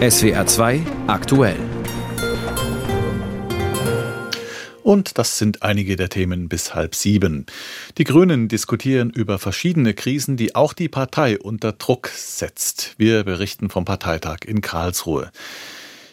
SWR 2 aktuell. Und das sind einige der Themen bis halb sieben. Die Grünen diskutieren über verschiedene Krisen, die auch die Partei unter Druck setzt. Wir berichten vom Parteitag in Karlsruhe.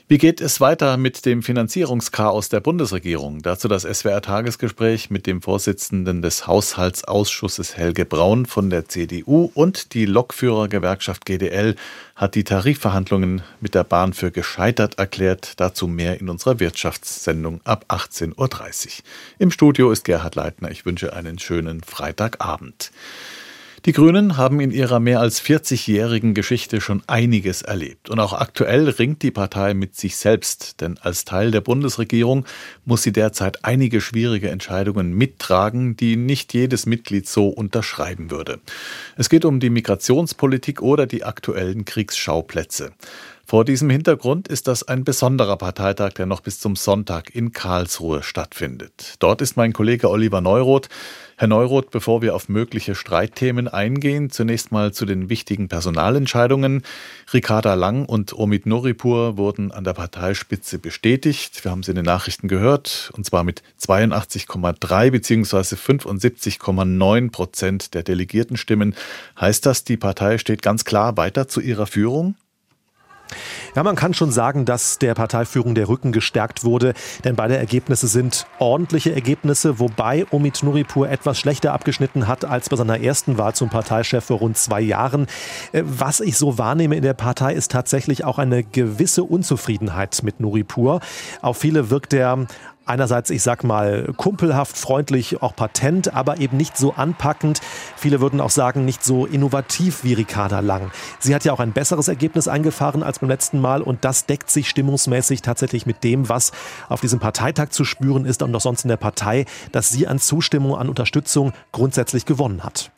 Wie geht es weiter mit dem Finanzierungschaos der Bundesregierung? Dazu das SWR-Tagesgespräch mit dem Vorsitzenden des Haushaltsausschusses Helge Braun von der CDU und die Lokführergewerkschaft GDL hat die Tarifverhandlungen mit der Bahn für gescheitert erklärt. Dazu mehr in unserer Wirtschaftssendung ab 18.30 Uhr. Im Studio ist Gerhard Leitner. Ich wünsche einen schönen Freitagabend. Die Grünen haben in ihrer mehr als 40-jährigen Geschichte schon einiges erlebt. Und auch aktuell ringt die Partei mit sich selbst, denn als Teil der Bundesregierung muss sie derzeit einige schwierige Entscheidungen mittragen, die nicht jedes Mitglied so unterschreiben würde. Es geht um die Migrationspolitik oder die aktuellen Kriegsschauplätze. Vor diesem Hintergrund ist das ein besonderer Parteitag, der noch bis zum Sonntag in Karlsruhe stattfindet. Dort ist mein Kollege Oliver Neuroth. Herr Neuroth, bevor wir auf mögliche Streitthemen eingehen, zunächst mal zu den wichtigen Personalentscheidungen. Ricarda Lang und Omid Noripur wurden an der Parteispitze bestätigt. Wir haben sie in den Nachrichten gehört, und zwar mit 82,3 bzw. 75,9 Prozent der Delegiertenstimmen. Heißt das, die Partei steht ganz klar weiter zu ihrer Führung? Ja, man kann schon sagen, dass der Parteiführung der Rücken gestärkt wurde, denn beide Ergebnisse sind ordentliche Ergebnisse, wobei Omid Nuripur etwas schlechter abgeschnitten hat als bei seiner ersten Wahl zum Parteichef vor rund zwei Jahren. Äh, was ich so wahrnehme in der Partei ist tatsächlich auch eine gewisse Unzufriedenheit mit Nuripur. Auf viele wirkt er einerseits, ich sag mal, kumpelhaft, freundlich, auch patent, aber eben nicht so anpackend. Viele würden auch sagen, nicht so innovativ wie Ricarda Lang. Sie hat ja auch ein besseres Ergebnis eingefahren als beim letzten Mal und das deckt sich stimmungsmäßig tatsächlich mit dem, was auf diesem Parteitag zu spüren ist und auch sonst in der Partei, dass sie an Zustimmung, an Unterstützung grundsätzlich gewonnen hat.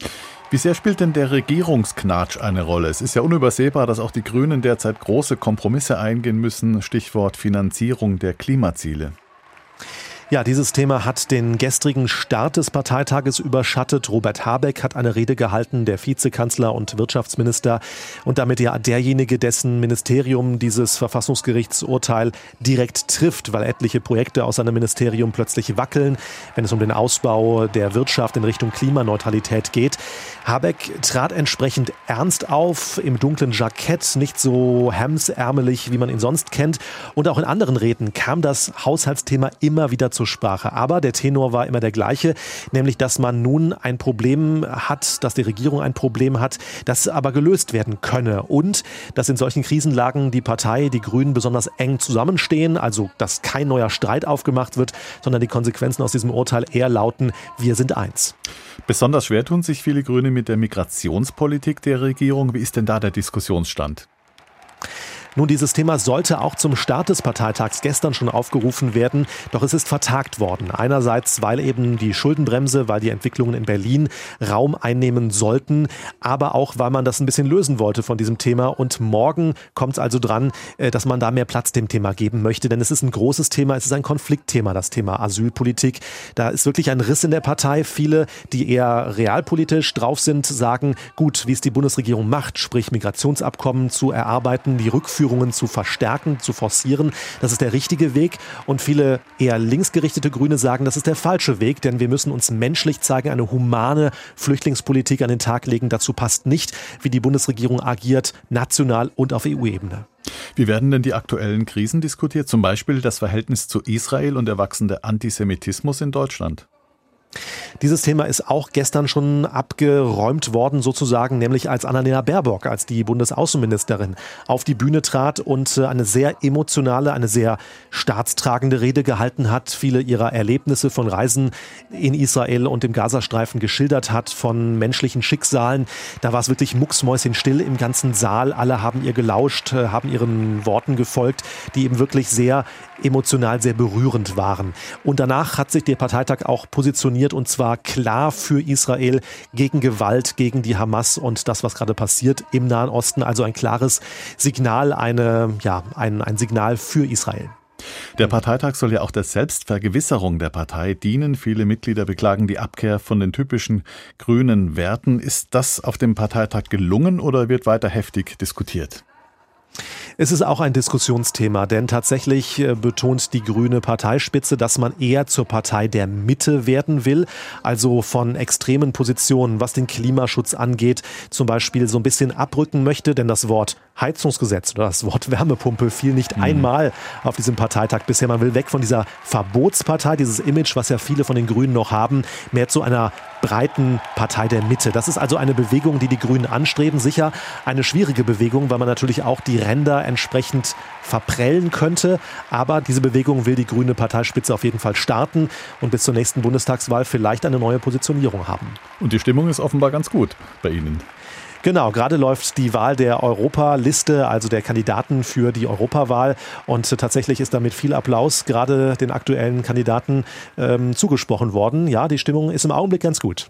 Wie sehr spielt denn der Regierungsknatsch eine Rolle? Es ist ja unübersehbar, dass auch die Grünen derzeit große Kompromisse eingehen müssen. Stichwort Finanzierung der Klimaziele. Ja, dieses Thema hat den gestrigen Start des Parteitages überschattet. Robert Habeck hat eine Rede gehalten, der Vizekanzler und Wirtschaftsminister und damit ja derjenige, dessen Ministerium dieses Verfassungsgerichtsurteil direkt trifft, weil etliche Projekte aus seinem Ministerium plötzlich wackeln, wenn es um den Ausbau der Wirtschaft in Richtung Klimaneutralität geht. Habeck trat entsprechend ernst auf, im dunklen Jackett, nicht so hemsärmelig, wie man ihn sonst kennt. Und auch in anderen Reden kam das Haushaltsthema immer wieder zur Sprache. Aber der Tenor war immer der gleiche, nämlich dass man nun ein Problem hat, dass die Regierung ein Problem hat, das aber gelöst werden könne. Und dass in solchen Krisenlagen die Partei, die Grünen besonders eng zusammenstehen, also dass kein neuer Streit aufgemacht wird, sondern die Konsequenzen aus diesem Urteil eher lauten, wir sind eins. Besonders schwer tun sich viele Grüne mit der Migrationspolitik der Regierung. Wie ist denn da der Diskussionsstand? Nun, dieses Thema sollte auch zum Start des Parteitags gestern schon aufgerufen werden, doch es ist vertagt worden. Einerseits, weil eben die Schuldenbremse, weil die Entwicklungen in Berlin Raum einnehmen sollten, aber auch, weil man das ein bisschen lösen wollte von diesem Thema. Und morgen kommt es also dran, äh, dass man da mehr Platz dem Thema geben möchte, denn es ist ein großes Thema, es ist ein Konfliktthema, das Thema Asylpolitik. Da ist wirklich ein Riss in der Partei. Viele, die eher realpolitisch drauf sind, sagen, gut, wie es die Bundesregierung macht, sprich Migrationsabkommen zu erarbeiten, die Rückführung Ausführungen zu verstärken, zu forcieren. Das ist der richtige Weg. Und viele eher linksgerichtete Grüne sagen, das ist der falsche Weg, denn wir müssen uns menschlich zeigen, eine humane Flüchtlingspolitik an den Tag legen. Dazu passt nicht, wie die Bundesregierung agiert, national und auf EU-Ebene. Wie werden denn die aktuellen Krisen diskutiert? Zum Beispiel das Verhältnis zu Israel und der wachsende Antisemitismus in Deutschland? Dieses Thema ist auch gestern schon abgeräumt worden, sozusagen, nämlich als Annalena Baerbock, als die Bundesaußenministerin auf die Bühne trat und äh, eine sehr emotionale, eine sehr staatstragende Rede gehalten hat, viele ihrer Erlebnisse von Reisen in Israel und im Gazastreifen geschildert hat, von menschlichen Schicksalen. Da war es wirklich mucksmäuschenstill im ganzen Saal. Alle haben ihr gelauscht, äh, haben ihren Worten gefolgt, die eben wirklich sehr emotional, sehr berührend waren. Und danach hat sich der Parteitag auch positioniert positioniert und zwar klar für Israel gegen Gewalt, gegen die Hamas und das, was gerade passiert im Nahen Osten. Also ein klares Signal, eine, ja, ein, ein Signal für Israel. Der Parteitag soll ja auch der Selbstvergewisserung der Partei dienen. Viele Mitglieder beklagen die Abkehr von den typischen grünen Werten. Ist das auf dem Parteitag gelungen oder wird weiter heftig diskutiert? Es ist auch ein Diskussionsthema, denn tatsächlich äh, betont die grüne Parteispitze, dass man eher zur Partei der Mitte werden will, also von extremen Positionen, was den Klimaschutz angeht, zum Beispiel so ein bisschen abrücken möchte, denn das Wort Heizungsgesetz oder das Wort Wärmepumpe fiel nicht mhm. einmal auf diesem Parteitag bisher. Man will weg von dieser Verbotspartei, dieses Image, was ja viele von den Grünen noch haben, mehr zu einer breiten Partei der Mitte. Das ist also eine Bewegung, die die Grünen anstreben. Sicher eine schwierige Bewegung, weil man natürlich auch die Ränder entsprechend verprellen könnte. Aber diese Bewegung will die grüne Parteispitze auf jeden Fall starten und bis zur nächsten Bundestagswahl vielleicht eine neue Positionierung haben. Und die Stimmung ist offenbar ganz gut bei Ihnen. Genau, gerade läuft die Wahl der Europaliste, also der Kandidaten für die Europawahl. Und tatsächlich ist damit viel Applaus gerade den aktuellen Kandidaten ähm, zugesprochen worden. Ja, die Stimmung ist im Augenblick ganz gut.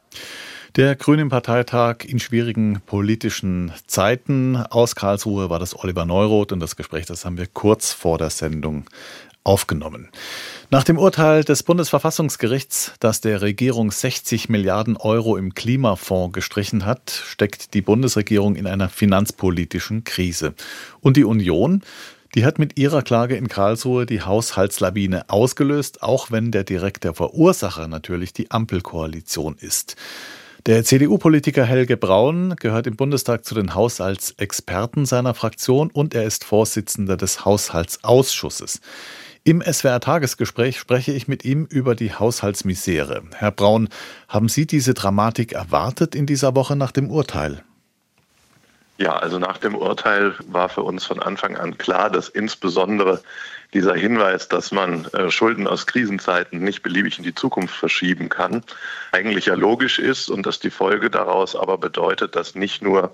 Der Grünen Parteitag in schwierigen politischen Zeiten. Aus Karlsruhe war das Oliver Neuroth und das Gespräch, das haben wir kurz vor der Sendung aufgenommen. Nach dem Urteil des Bundesverfassungsgerichts, das der Regierung 60 Milliarden Euro im Klimafonds gestrichen hat, steckt die Bundesregierung in einer finanzpolitischen Krise. Und die Union, die hat mit ihrer Klage in Karlsruhe die Haushaltslawine ausgelöst, auch wenn der direkte Verursacher natürlich die Ampelkoalition ist. Der CDU-Politiker Helge Braun gehört im Bundestag zu den Haushaltsexperten seiner Fraktion und er ist Vorsitzender des Haushaltsausschusses. Im SWR-Tagesgespräch spreche ich mit ihm über die Haushaltsmisere. Herr Braun, haben Sie diese Dramatik erwartet in dieser Woche nach dem Urteil? Ja, also nach dem Urteil war für uns von Anfang an klar, dass insbesondere dieser Hinweis, dass man äh, Schulden aus Krisenzeiten nicht beliebig in die Zukunft verschieben kann, eigentlich ja logisch ist und dass die Folge daraus aber bedeutet, dass nicht nur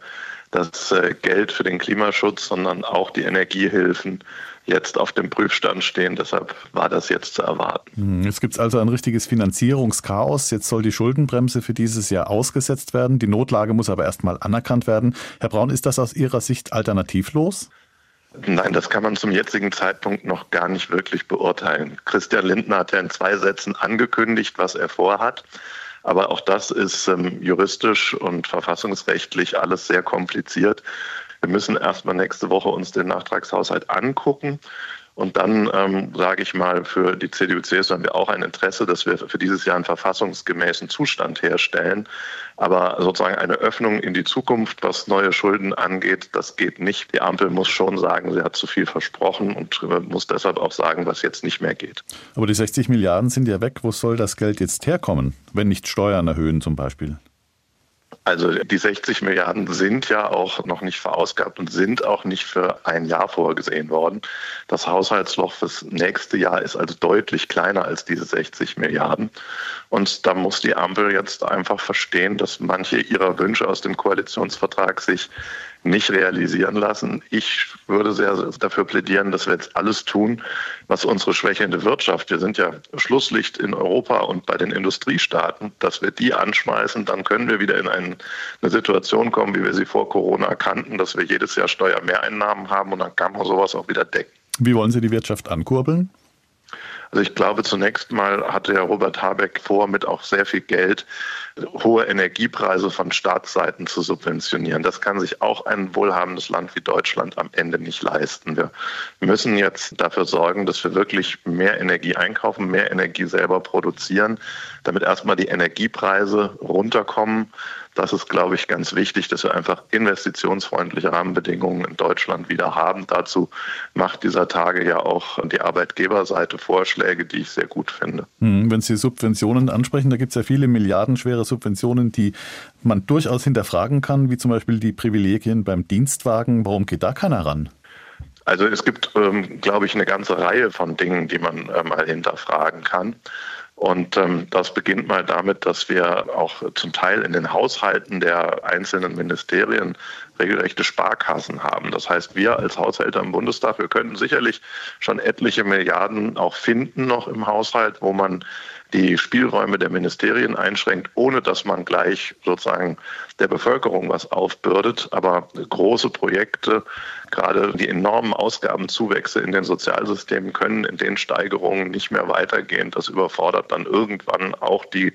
das äh, Geld für den Klimaschutz, sondern auch die Energiehilfen jetzt auf dem Prüfstand stehen. Deshalb war das jetzt zu erwarten. Hm, jetzt gibt es also ein richtiges Finanzierungschaos. Jetzt soll die Schuldenbremse für dieses Jahr ausgesetzt werden. Die Notlage muss aber erstmal anerkannt werden. Herr Braun, ist das aus Ihrer Sicht alternativlos? Nein, das kann man zum jetzigen Zeitpunkt noch gar nicht wirklich beurteilen. Christian Lindner hat ja in zwei Sätzen angekündigt, was er vorhat. Aber auch das ist ähm, juristisch und verfassungsrechtlich alles sehr kompliziert. Wir müssen erstmal nächste Woche uns den Nachtragshaushalt angucken. Und dann ähm, sage ich mal, für die CDU-CSU haben wir auch ein Interesse, dass wir für dieses Jahr einen verfassungsgemäßen Zustand herstellen. Aber sozusagen eine Öffnung in die Zukunft, was neue Schulden angeht, das geht nicht. Die Ampel muss schon sagen, sie hat zu viel versprochen und muss deshalb auch sagen, was jetzt nicht mehr geht. Aber die 60 Milliarden sind ja weg. Wo soll das Geld jetzt herkommen, wenn nicht Steuern erhöhen zum Beispiel? Also die 60 Milliarden sind ja auch noch nicht verausgabt und sind auch nicht für ein Jahr vorgesehen worden. Das Haushaltsloch fürs nächste Jahr ist also deutlich kleiner als diese 60 Milliarden. Und da muss die Ampel jetzt einfach verstehen, dass manche ihrer Wünsche aus dem Koalitionsvertrag sich nicht realisieren lassen. Ich würde sehr dafür plädieren, dass wir jetzt alles tun, was unsere schwächelnde Wirtschaft, wir sind ja Schlusslicht in Europa und bei den Industriestaaten, dass wir die anschmeißen, dann können wir wieder in eine Situation kommen, wie wir sie vor Corona kannten, dass wir jedes Jahr Steuermehreinnahmen haben und dann kann man sowas auch wieder decken. Wie wollen Sie die Wirtschaft ankurbeln? Also ich glaube, zunächst mal hatte Herr Robert Habeck vor, mit auch sehr viel Geld hohe Energiepreise von Staatsseiten zu subventionieren. Das kann sich auch ein wohlhabendes Land wie Deutschland am Ende nicht leisten. Wir müssen jetzt dafür sorgen, dass wir wirklich mehr Energie einkaufen, mehr Energie selber produzieren, damit erstmal die Energiepreise runterkommen das ist, glaube ich, ganz wichtig, dass wir einfach investitionsfreundliche Rahmenbedingungen in Deutschland wieder haben. Dazu macht dieser Tage ja auch die Arbeitgeberseite Vorschläge, die ich sehr gut finde. Hm, wenn Sie Subventionen ansprechen, da gibt es ja viele milliardenschwere Subventionen, die man durchaus hinterfragen kann, wie zum Beispiel die Privilegien beim Dienstwagen. Warum geht da keiner ran? Also es gibt, ähm, glaube ich, eine ganze Reihe von Dingen, die man äh, mal hinterfragen kann. Und ähm, das beginnt mal damit, dass wir auch zum Teil in den Haushalten der einzelnen Ministerien regelrechte Sparkassen haben. Das heißt, wir als Haushälter im Bundestag, wir könnten sicherlich schon etliche Milliarden auch finden noch im Haushalt, wo man die Spielräume der Ministerien einschränkt, ohne dass man gleich sozusagen der Bevölkerung was aufbürdet. Aber große Projekte, gerade die enormen Ausgabenzuwächse in den Sozialsystemen können in den Steigerungen nicht mehr weitergehen. Das überfordert dann irgendwann auch die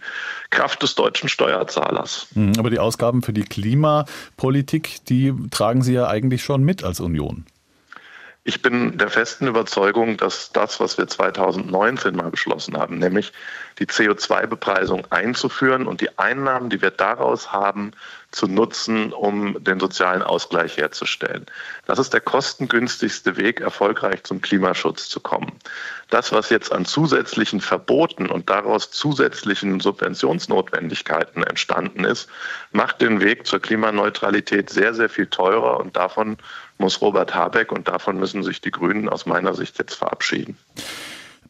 Kraft des deutschen Steuerzahlers. Mhm, aber die Ausgaben für die Klimapolitik, die tragen Sie ja eigentlich schon mit als Union. Ich bin der festen Überzeugung, dass das, was wir 2019 mal beschlossen haben, nämlich die CO2-Bepreisung einzuführen und die Einnahmen, die wir daraus haben, zu nutzen, um den sozialen Ausgleich herzustellen. Das ist der kostengünstigste Weg, erfolgreich zum Klimaschutz zu kommen. Das, was jetzt an zusätzlichen Verboten und daraus zusätzlichen Subventionsnotwendigkeiten entstanden ist, macht den Weg zur Klimaneutralität sehr, sehr viel teurer und davon muss Robert Habeck und davon müssen sich die Grünen aus meiner Sicht jetzt verabschieden.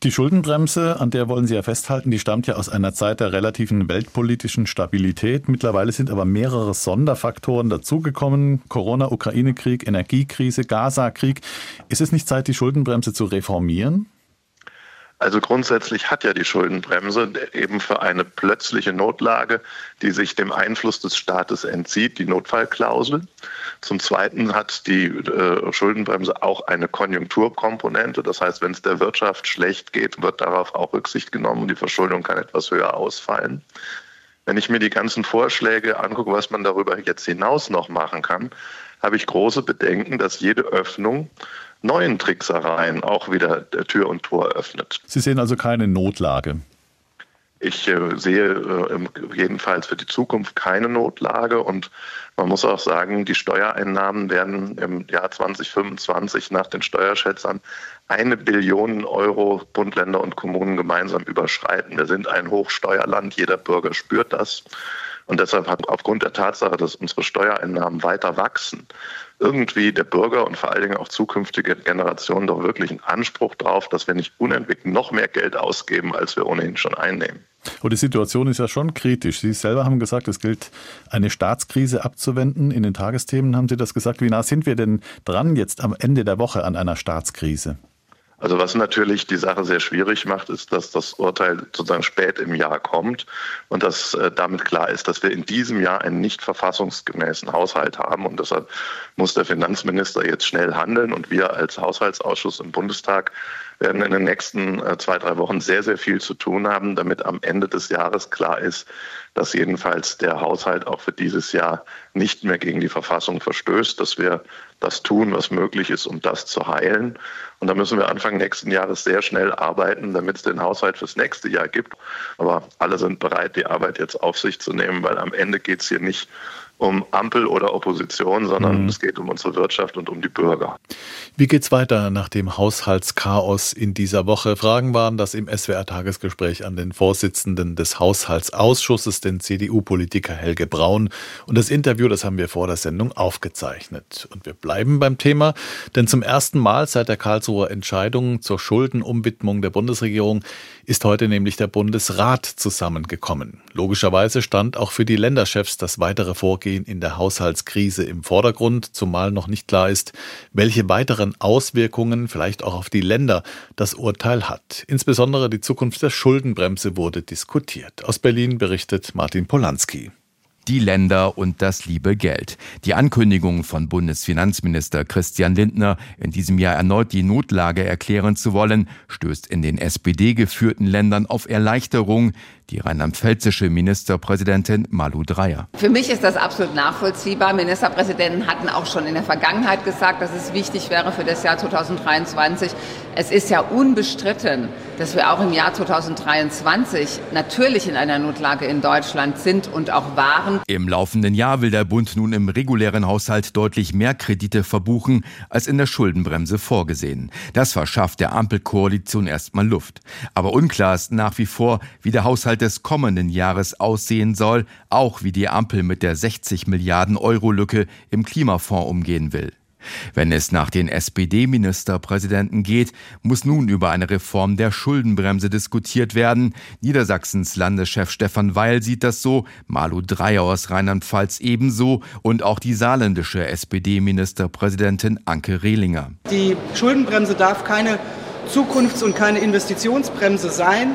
Die Schuldenbremse, an der wollen Sie ja festhalten, die stammt ja aus einer Zeit der relativen weltpolitischen Stabilität. Mittlerweile sind aber mehrere Sonderfaktoren dazugekommen. Corona, Ukraine-Krieg, Energiekrise, Gaza-Krieg. Ist es nicht Zeit, die Schuldenbremse zu reformieren? Also grundsätzlich hat ja die Schuldenbremse eben für eine plötzliche Notlage, die sich dem Einfluss des Staates entzieht, die Notfallklausel. Zum Zweiten hat die äh, Schuldenbremse auch eine Konjunkturkomponente. Das heißt, wenn es der Wirtschaft schlecht geht, wird darauf auch Rücksicht genommen und die Verschuldung kann etwas höher ausfallen. Wenn ich mir die ganzen Vorschläge angucke, was man darüber jetzt hinaus noch machen kann, habe ich große Bedenken, dass jede Öffnung neuen Tricksereien auch wieder Tür und Tor öffnet. Sie sehen also keine Notlage. Ich äh, sehe äh, jedenfalls für die Zukunft keine Notlage und man muss auch sagen, die Steuereinnahmen werden im Jahr 2025 nach den Steuerschätzern eine Billion Euro Bund, Länder und Kommunen gemeinsam überschreiten. Wir sind ein Hochsteuerland, jeder Bürger spürt das. Und deshalb hat aufgrund der Tatsache, dass unsere Steuereinnahmen weiter wachsen, irgendwie der Bürger und vor allen Dingen auch zukünftige Generationen doch wirklich einen Anspruch darauf, dass wir nicht unentwegt noch mehr Geld ausgeben, als wir ohnehin schon einnehmen. Und die Situation ist ja schon kritisch. Sie selber haben gesagt, es gilt, eine Staatskrise abzuwenden. In den Tagesthemen haben Sie das gesagt. Wie nah sind wir denn dran jetzt am Ende der Woche an einer Staatskrise? Also was natürlich die Sache sehr schwierig macht, ist, dass das Urteil sozusagen spät im Jahr kommt und dass äh, damit klar ist, dass wir in diesem Jahr einen nicht verfassungsgemäßen Haushalt haben. Und deshalb muss der Finanzminister jetzt schnell handeln und wir als Haushaltsausschuss im Bundestag werden in den nächsten äh, zwei, drei Wochen sehr, sehr viel zu tun haben, damit am Ende des Jahres klar ist, dass jedenfalls der Haushalt auch für dieses Jahr nicht mehr gegen die Verfassung verstößt, dass wir das tun, was möglich ist, um das zu heilen. Und da müssen wir Anfang nächsten Jahres sehr schnell arbeiten, damit es den Haushalt fürs nächste Jahr gibt. Aber alle sind bereit, die Arbeit jetzt auf sich zu nehmen, weil am Ende geht es hier nicht um Ampel oder Opposition, sondern mhm. es geht um unsere Wirtschaft und um die Bürger. Wie geht's weiter nach dem Haushaltschaos in dieser Woche? Fragen waren das im SWR-Tagesgespräch an den Vorsitzenden des Haushaltsausschusses, den CDU-Politiker Helge Braun. Und das Interview, das haben wir vor der Sendung aufgezeichnet. Und wir bleiben beim Thema, denn zum ersten Mal seit der Karlsruher Entscheidung zur Schuldenumwidmung der Bundesregierung ist heute nämlich der Bundesrat zusammengekommen. Logischerweise stand auch für die Länderchefs das weitere Vorgehen in der Haushaltskrise im Vordergrund, zumal noch nicht klar ist, welche weiteren Auswirkungen vielleicht auch auf die Länder das Urteil hat. Insbesondere die Zukunft der Schuldenbremse wurde diskutiert. Aus Berlin berichtet Martin Polanski die Länder und das liebe Geld. Die Ankündigung von Bundesfinanzminister Christian Lindner, in diesem Jahr erneut die Notlage erklären zu wollen, stößt in den SPD geführten Ländern auf Erleichterung die rheinland-pfälzische Ministerpräsidentin Malu Dreyer. Für mich ist das absolut nachvollziehbar. Ministerpräsidenten hatten auch schon in der Vergangenheit gesagt, dass es wichtig wäre für das Jahr 2023. Es ist ja unbestritten, dass wir auch im Jahr 2023 natürlich in einer Notlage in Deutschland sind und auch waren. Im laufenden Jahr will der Bund nun im regulären Haushalt deutlich mehr Kredite verbuchen als in der Schuldenbremse vorgesehen. Das verschafft der Ampelkoalition erstmal Luft. Aber unklar ist nach wie vor, wie der Haushalt Des kommenden Jahres aussehen soll, auch wie die Ampel mit der 60 Milliarden Euro Lücke im Klimafonds umgehen will. Wenn es nach den SPD-Ministerpräsidenten geht, muss nun über eine Reform der Schuldenbremse diskutiert werden. Niedersachsens Landeschef Stefan Weil sieht das so, Malu Dreyer aus Rheinland-Pfalz ebenso und auch die saarländische SPD-Ministerpräsidentin Anke Rehlinger. Die Schuldenbremse darf keine Zukunfts- und keine Investitionsbremse sein.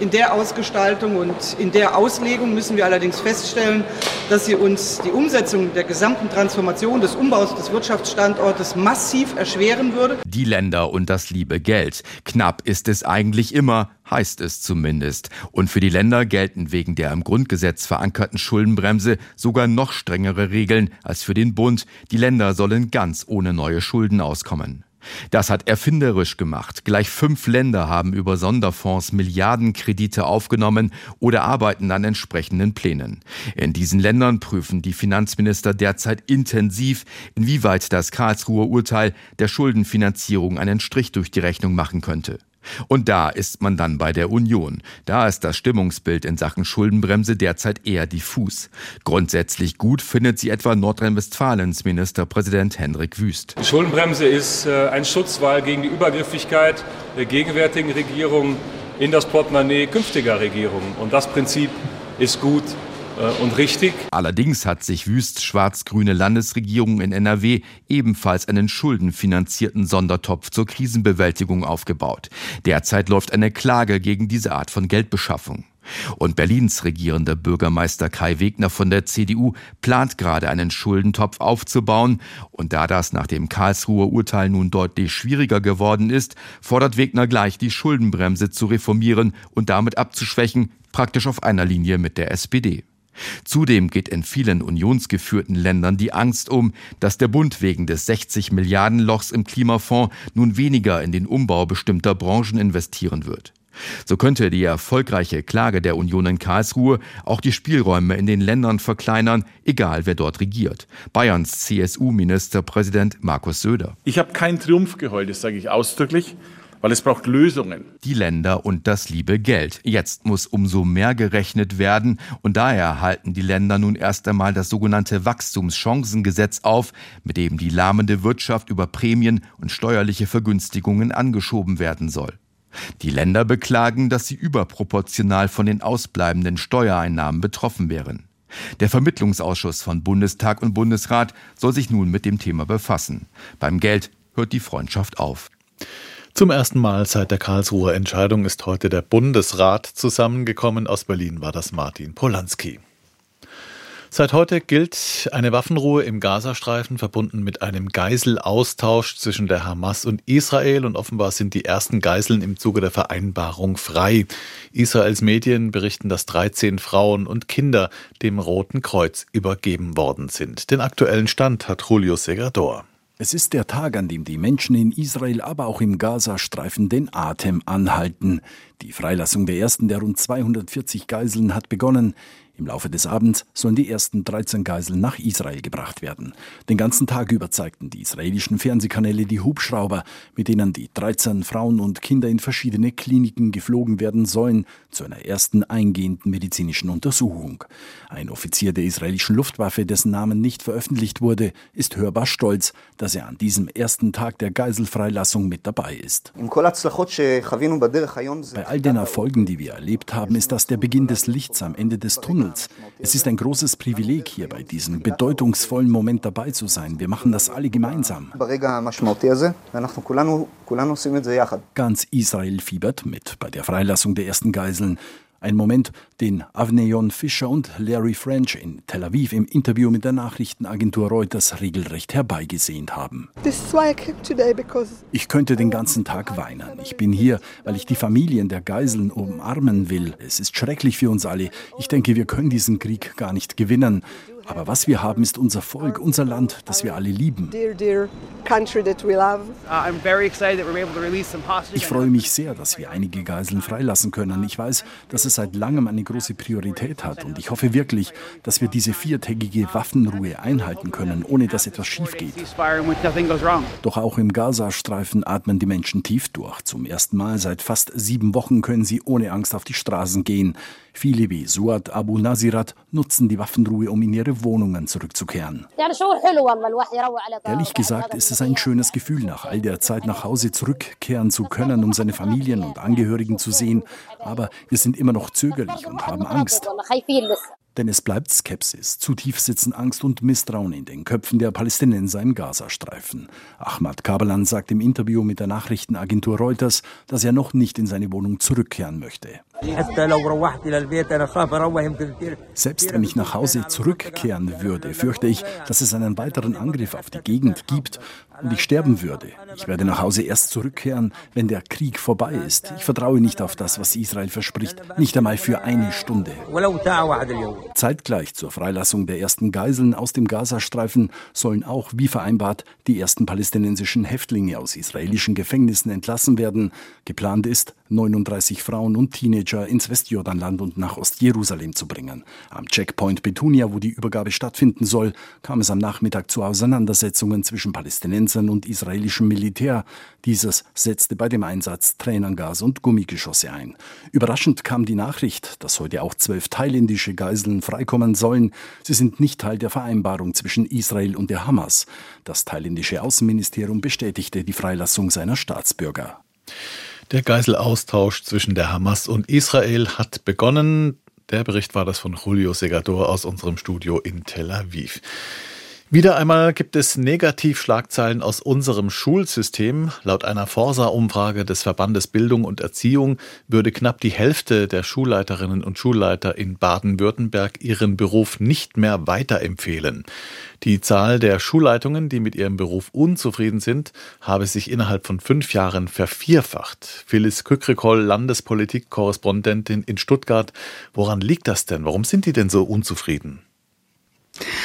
In der Ausgestaltung und in der Auslegung müssen wir allerdings feststellen, dass sie uns die Umsetzung der gesamten Transformation des Umbaus des Wirtschaftsstandortes massiv erschweren würde. Die Länder und das liebe Geld. Knapp ist es eigentlich immer, heißt es zumindest. Und für die Länder gelten wegen der im Grundgesetz verankerten Schuldenbremse sogar noch strengere Regeln als für den Bund. Die Länder sollen ganz ohne neue Schulden auskommen. Das hat erfinderisch gemacht. Gleich fünf Länder haben über Sonderfonds Milliardenkredite aufgenommen oder arbeiten an entsprechenden Plänen. In diesen Ländern prüfen die Finanzminister derzeit intensiv, inwieweit das Karlsruher Urteil der Schuldenfinanzierung einen Strich durch die Rechnung machen könnte. Und da ist man dann bei der Union. Da ist das Stimmungsbild in Sachen Schuldenbremse derzeit eher diffus. Grundsätzlich gut findet sie etwa Nordrhein-Westfalens Ministerpräsident Hendrik Wüst. Die Schuldenbremse ist äh, ein Schutzwall gegen die Übergriffigkeit der gegenwärtigen Regierung in das Portemonnaie künftiger Regierungen. Und das Prinzip ist gut und richtig. Allerdings hat sich Wüsts schwarz-grüne Landesregierung in NRW ebenfalls einen schuldenfinanzierten Sondertopf zur Krisenbewältigung aufgebaut. Derzeit läuft eine Klage gegen diese Art von Geldbeschaffung. Und Berlins regierender Bürgermeister Kai Wegner von der CDU plant gerade einen Schuldentopf aufzubauen. Und da das nach dem Karlsruher Urteil nun deutlich schwieriger geworden ist, fordert Wegner gleich, die Schuldenbremse zu reformieren und damit abzuschwächen, praktisch auf einer Linie mit der SPD. Zudem geht in vielen unionsgeführten Ländern die Angst um, dass der Bund wegen des 60 Milliarden Lochs im Klimafonds nun weniger in den Umbau bestimmter Branchen investieren wird. So könnte die erfolgreiche Klage der Union in Karlsruhe auch die Spielräume in den Ländern verkleinern, egal wer dort regiert. Bayerns CSU-Ministerpräsident Markus Söder. Ich habe keinen Triumph geheult, das sage ich ausdrücklich weil es braucht Lösungen. Die Länder und das liebe Geld. Jetzt muss umso mehr gerechnet werden und daher halten die Länder nun erst einmal das sogenannte Wachstumschancengesetz auf, mit dem die lahmende Wirtschaft über Prämien und steuerliche Vergünstigungen angeschoben werden soll. Die Länder beklagen, dass sie überproportional von den ausbleibenden Steuereinnahmen betroffen wären. Der Vermittlungsausschuss von Bundestag und Bundesrat soll sich nun mit dem Thema befassen. Beim Geld hört die Freundschaft auf. Zum ersten Mal seit der Karlsruher Entscheidung ist heute der Bundesrat zusammengekommen. Aus Berlin war das Martin Polanski. Seit heute gilt eine Waffenruhe im Gazastreifen, verbunden mit einem Geiselaustausch zwischen der Hamas und Israel. Und offenbar sind die ersten Geiseln im Zuge der Vereinbarung frei. Israels Medien berichten, dass 13 Frauen und Kinder dem Roten Kreuz übergeben worden sind. Den aktuellen Stand hat Julio Segador. Es ist der Tag, an dem die Menschen in Israel, aber auch im Gazastreifen den Atem anhalten. Die Freilassung der ersten der rund 240 Geiseln hat begonnen. Im Laufe des Abends sollen die ersten 13 Geiseln nach Israel gebracht werden. Den ganzen Tag über zeigten die israelischen Fernsehkanäle die Hubschrauber, mit denen die 13 Frauen und Kinder in verschiedene Kliniken geflogen werden sollen, zu einer ersten eingehenden medizinischen Untersuchung. Ein Offizier der israelischen Luftwaffe, dessen Namen nicht veröffentlicht wurde, ist hörbar stolz, dass er an diesem ersten Tag der Geiselfreilassung mit dabei ist. Bei all den Erfolgen, die wir erlebt haben, ist das der Beginn des Lichts am Ende des Tunnels. Es ist ein großes Privileg, hier bei diesem bedeutungsvollen Moment dabei zu sein. Wir machen das alle gemeinsam. Ganz Israel fiebert mit bei der Freilassung der ersten Geiseln. Ein Moment, den Avneyon Fischer und Larry French in Tel Aviv im Interview mit der Nachrichtenagentur Reuters regelrecht herbeigesehnt haben. Ich könnte den ganzen Tag weinen. Ich bin hier, weil ich die Familien der Geiseln umarmen will. Es ist schrecklich für uns alle. Ich denke, wir können diesen Krieg gar nicht gewinnen. Aber was wir haben, ist unser Volk, unser Land, das wir alle lieben. Uh, ich freue mich sehr, dass wir einige Geiseln freilassen können. Ich weiß, dass es seit langem eine große Priorität hat und ich hoffe wirklich, dass wir diese viertägige Waffenruhe einhalten können, ohne dass etwas schief geht. Doch auch im Gazastreifen atmen die Menschen tief durch. Zum ersten Mal seit fast sieben Wochen können sie ohne Angst auf die Straßen gehen. Viele wie Suad Abu Nazirat nutzen die Waffenruhe, um in ihre Wohnungen zurückzukehren. Ehrlich gesagt ist es ein schönes Gefühl, nach all der Zeit nach Hause zurückkehren zu können, um seine Familien und Angehörigen zu sehen. Aber wir sind immer noch zögerlich und haben Angst. Denn es bleibt Skepsis. Zu tief sitzen Angst und Misstrauen in den Köpfen der Palästinenser im Gazastreifen. Ahmad Kabalan sagt im Interview mit der Nachrichtenagentur Reuters, dass er noch nicht in seine Wohnung zurückkehren möchte. Selbst wenn ich nach Hause zurückkehren würde, fürchte ich, dass es einen weiteren Angriff auf die Gegend gibt und ich sterben würde. Ich werde nach Hause erst zurückkehren, wenn der Krieg vorbei ist. Ich vertraue nicht auf das, was Israel verspricht, nicht einmal für eine Stunde. Zeitgleich zur Freilassung der ersten Geiseln aus dem Gazastreifen sollen auch, wie vereinbart, die ersten palästinensischen Häftlinge aus israelischen Gefängnissen entlassen werden. Geplant ist, 39 Frauen und Teenager ins Westjordanland und nach Ostjerusalem zu bringen. Am Checkpoint Betunia, wo die Übergabe stattfinden soll, kam es am Nachmittag zu Auseinandersetzungen zwischen Palästinensern und israelischem Militär. Dieses setzte bei dem Einsatz Tränengas und Gummigeschosse ein. Überraschend kam die Nachricht, dass heute auch zwölf thailändische Geiseln freikommen sollen. Sie sind nicht Teil der Vereinbarung zwischen Israel und der Hamas. Das thailändische Außenministerium bestätigte die Freilassung seiner Staatsbürger. Der Geiselaustausch zwischen der Hamas und Israel hat begonnen. Der Bericht war das von Julio Segador aus unserem Studio in Tel Aviv. Wieder einmal gibt es Negativschlagzeilen aus unserem Schulsystem. Laut einer Forsa-Umfrage des Verbandes Bildung und Erziehung würde knapp die Hälfte der Schulleiterinnen und Schulleiter in Baden-Württemberg ihren Beruf nicht mehr weiterempfehlen. Die Zahl der Schulleitungen, die mit ihrem Beruf unzufrieden sind, habe sich innerhalb von fünf Jahren vervierfacht. Phyllis Kückrekoll, Landespolitik-Korrespondentin in Stuttgart. Woran liegt das denn? Warum sind die denn so unzufrieden?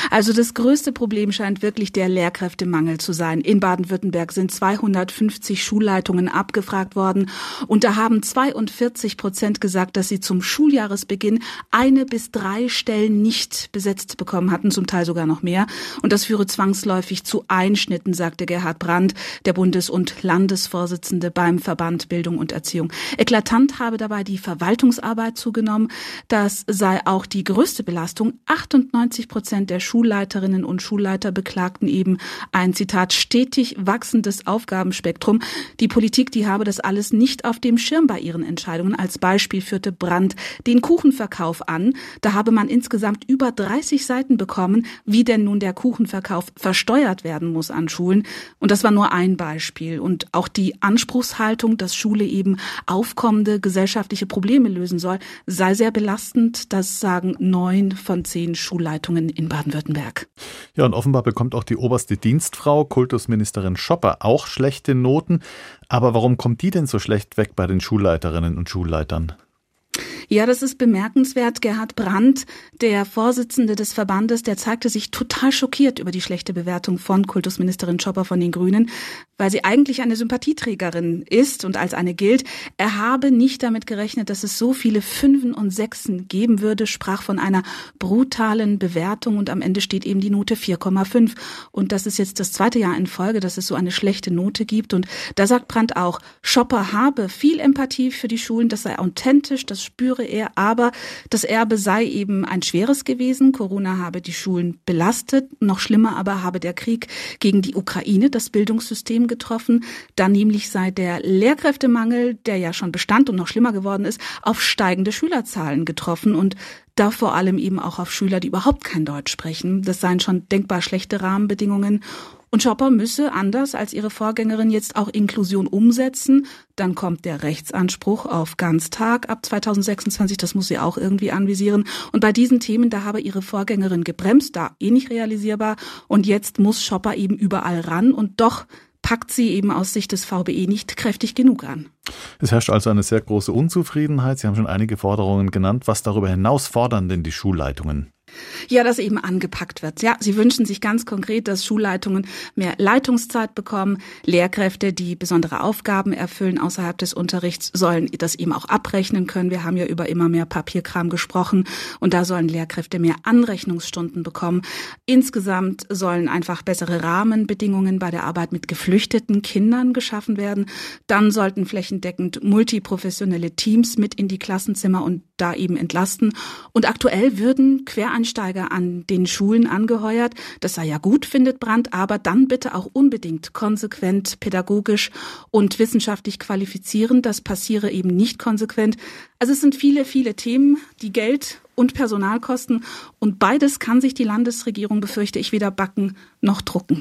Also das größte Problem scheint wirklich der Lehrkräftemangel zu sein. In Baden-Württemberg sind 250 Schulleitungen abgefragt worden und da haben 42 Prozent gesagt, dass sie zum Schuljahresbeginn eine bis drei Stellen nicht besetzt bekommen hatten, zum Teil sogar noch mehr. Und das führe zwangsläufig zu Einschnitten, sagte Gerhard Brandt, der Bundes- und Landesvorsitzende beim Verband Bildung und Erziehung. Eklatant habe dabei die Verwaltungsarbeit zugenommen. Das sei auch die größte Belastung. 98 Prozent der Schulleiterinnen und Schulleiter beklagten eben ein Zitat stetig wachsendes Aufgabenspektrum. Die Politik, die habe das alles nicht auf dem Schirm bei ihren Entscheidungen. Als Beispiel führte Brandt den Kuchenverkauf an. Da habe man insgesamt über 30 Seiten bekommen, wie denn nun der Kuchenverkauf versteuert werden muss an Schulen. Und das war nur ein Beispiel. Und auch die Anspruchshaltung, dass Schule eben aufkommende gesellschaftliche Probleme lösen soll, sei sehr belastend. Das sagen neun von zehn Schulleitungen in Baden-Württemberg. Ja, und offenbar bekommt auch die oberste Dienstfrau, Kultusministerin Schopper, auch schlechte Noten. Aber warum kommt die denn so schlecht weg bei den Schulleiterinnen und Schulleitern? Ja, das ist bemerkenswert. Gerhard Brandt, der Vorsitzende des Verbandes, der zeigte sich total schockiert über die schlechte Bewertung von Kultusministerin Schopper von den Grünen, weil sie eigentlich eine Sympathieträgerin ist und als eine gilt. Er habe nicht damit gerechnet, dass es so viele Fünfen und Sechsen geben würde, sprach von einer brutalen Bewertung und am Ende steht eben die Note 4,5. Und das ist jetzt das zweite Jahr in Folge, dass es so eine schlechte Note gibt. Und da sagt Brandt auch, Schopper habe viel Empathie für die Schulen, das sei authentisch, das spüre er, aber das Erbe sei eben ein schweres gewesen. Corona habe die Schulen belastet. Noch schlimmer aber habe der Krieg gegen die Ukraine das Bildungssystem getroffen. Dann nämlich sei der Lehrkräftemangel, der ja schon bestand und noch schlimmer geworden ist, auf steigende Schülerzahlen getroffen und da vor allem eben auch auf Schüler, die überhaupt kein Deutsch sprechen. Das seien schon denkbar schlechte Rahmenbedingungen. Und Schopper müsse anders als ihre Vorgängerin jetzt auch Inklusion umsetzen. Dann kommt der Rechtsanspruch auf Ganztag ab 2026. Das muss sie auch irgendwie anvisieren. Und bei diesen Themen, da habe ihre Vorgängerin gebremst, da eh nicht realisierbar. Und jetzt muss Schopper eben überall ran. Und doch packt sie eben aus Sicht des VBE nicht kräftig genug an. Es herrscht also eine sehr große Unzufriedenheit. Sie haben schon einige Forderungen genannt. Was darüber hinaus fordern denn die Schulleitungen? Ja, dass eben angepackt wird. Ja, sie wünschen sich ganz konkret, dass Schulleitungen mehr Leitungszeit bekommen. Lehrkräfte, die besondere Aufgaben erfüllen außerhalb des Unterrichts, sollen das eben auch abrechnen können. Wir haben ja über immer mehr Papierkram gesprochen und da sollen Lehrkräfte mehr Anrechnungsstunden bekommen. Insgesamt sollen einfach bessere Rahmenbedingungen bei der Arbeit mit geflüchteten Kindern geschaffen werden. Dann sollten flächendeckend multiprofessionelle Teams mit in die Klassenzimmer und da eben entlasten. Und aktuell würden Quereinsteiger an den Schulen angeheuert. Das sei ja gut, findet Brandt, aber dann bitte auch unbedingt konsequent, pädagogisch und wissenschaftlich qualifizieren. Das passiere eben nicht konsequent. Also es sind viele, viele Themen, die Geld und Personal kosten. Und beides kann sich die Landesregierung, befürchte ich, weder backen noch drucken.